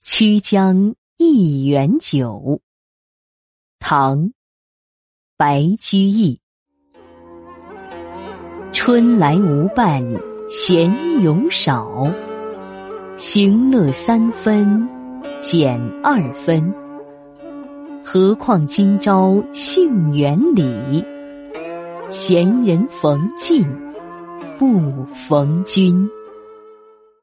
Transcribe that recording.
曲江一园酒，唐白居易。春来无伴闲游少，行乐三分减二分。何况今朝杏园里，闲人逢尽不逢君。